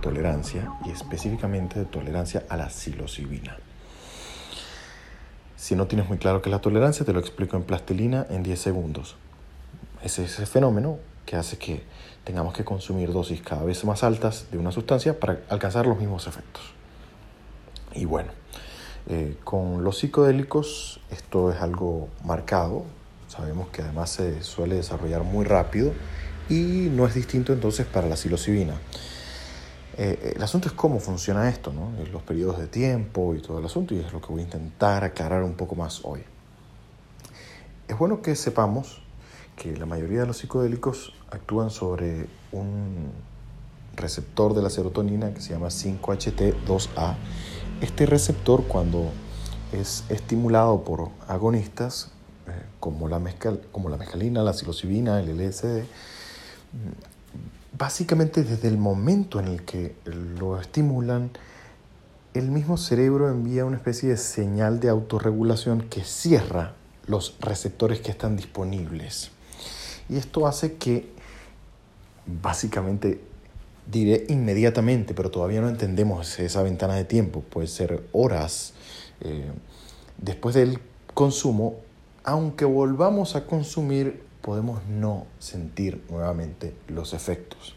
tolerancia y específicamente de tolerancia a la psilocibina. Si no tienes muy claro qué es la tolerancia, te lo explico en plastilina en 10 segundos. Es ese fenómeno que hace que tengamos que consumir dosis cada vez más altas de una sustancia para alcanzar los mismos efectos. Y bueno, eh, con los psicodélicos esto es algo marcado, sabemos que además se suele desarrollar muy rápido y no es distinto entonces para la psilocibina. Eh, el asunto es cómo funciona esto, ¿no? los periodos de tiempo y todo el asunto, y es lo que voy a intentar aclarar un poco más hoy. Es bueno que sepamos que la mayoría de los psicodélicos actúan sobre un receptor de la serotonina que se llama 5HT2A. Este receptor, cuando es estimulado por agonistas eh, como, la como la mescalina, la psilocibina, el LSD, básicamente desde el momento en el que lo estimulan, el mismo cerebro envía una especie de señal de autorregulación que cierra los receptores que están disponibles. Y esto hace que, básicamente, diré inmediatamente, pero todavía no entendemos esa ventana de tiempo, puede ser horas eh, después del consumo, aunque volvamos a consumir podemos no sentir nuevamente los efectos.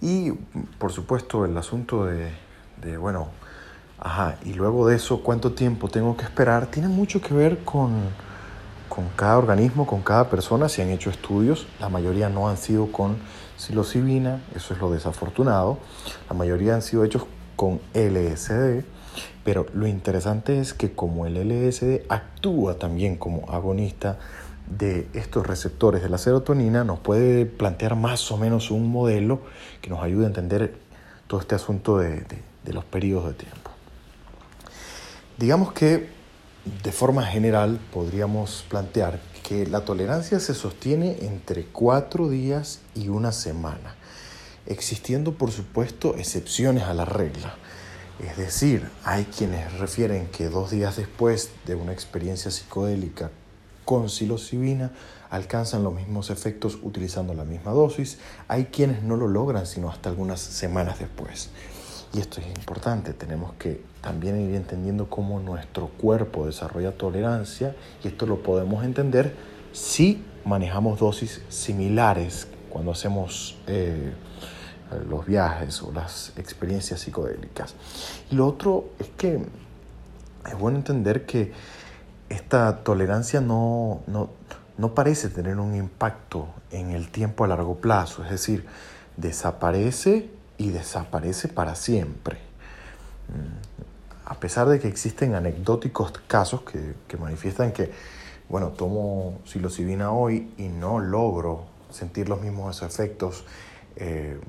Y por supuesto el asunto de, bueno, ajá, y luego de eso, cuánto tiempo tengo que esperar, tiene mucho que ver con, con cada organismo, con cada persona. Se han hecho estudios, la mayoría no han sido con psilocibina, eso es lo desafortunado. La mayoría han sido hechos con LSD, pero lo interesante es que como el LSD actúa también como agonista de estos receptores de la serotonina nos puede plantear más o menos un modelo que nos ayude a entender todo este asunto de, los periodos de tiempo. Digamos que de forma general podríamos plantear que la tolerancia se sostiene entre cuatro días y una semana, existiendo por supuesto excepciones a la regla. Es decir, hay quienes refieren que dos días después de una experiencia psicodélica con psilocibina alcanzan los mismos efectos utilizando la misma dosis. Hay quienes no lo logran sino hasta algunas semanas después. Y esto es importante, tenemos que también ir entendiendo cómo nuestro cuerpo desarrolla tolerancia y esto lo podemos entender si manejamos dosis similares cuando hacemos eh, los viajes o las experiencias psicodélicas. Y lo otro es que es bueno entender que esta tolerancia no, no, parece tener un impacto en el tiempo a largo plazo, es decir, desaparece y desaparece para siempre. Mm, a pesar de que existen anecdóticos casos que, manifiestan que, bueno, tomo psilocibina hoy y no logro sentir los mismos efectos eh,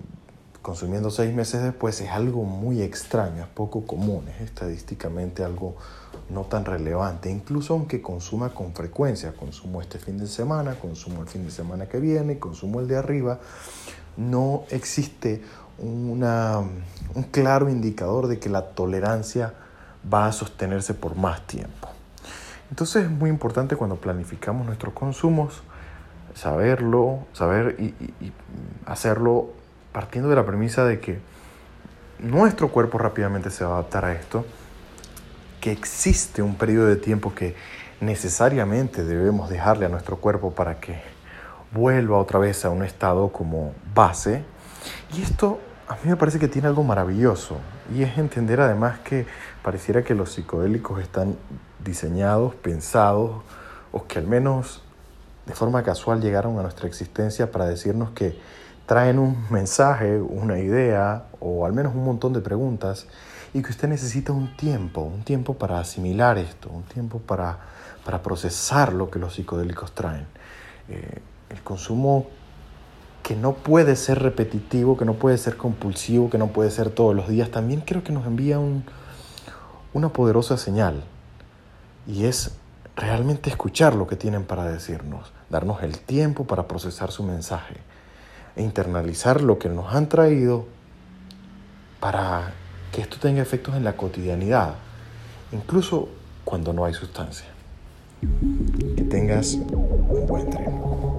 consumiendo seis meses después, es algo muy extraño, es poco común, es estadísticamente algo no tan relevante, incluso aunque consuma con frecuencia, consumo este fin de semana, consumo el fin de semana que viene, consumo el de arriba, no existe una, un claro indicador de que la tolerancia va a sostenerse por más tiempo. Entonces es muy importante cuando planificamos nuestros consumos, saberlo, saber y, y hacerlo partiendo de la premisa de que nuestro cuerpo rápidamente se va a adaptar a esto, que existe un periodo de tiempo que necesariamente debemos dejarle a nuestro cuerpo para que vuelva otra vez a un estado como base. Y esto a mí me parece que tiene algo maravilloso y es entender además que pareciera que los psicodélicos están diseñados, pensados o que al menos de forma casual llegaron a nuestra existencia para decirnos que traen un mensaje, una idea o al menos un montón de preguntas y que usted necesita un tiempo, un tiempo para asimilar esto, un tiempo para, para procesar lo que los psicodélicos traen. Eh, el consumo que no puede ser repetitivo, que no puede ser compulsivo, que no puede ser todos los días, también creo que nos envía un, una poderosa señal y es realmente escuchar lo que tienen para decirnos, darnos el tiempo para procesar su mensaje e internalizar lo que nos han traído para que esto tenga efectos en la cotidianidad, incluso cuando no hay sustancia. Que tengas un buen tren.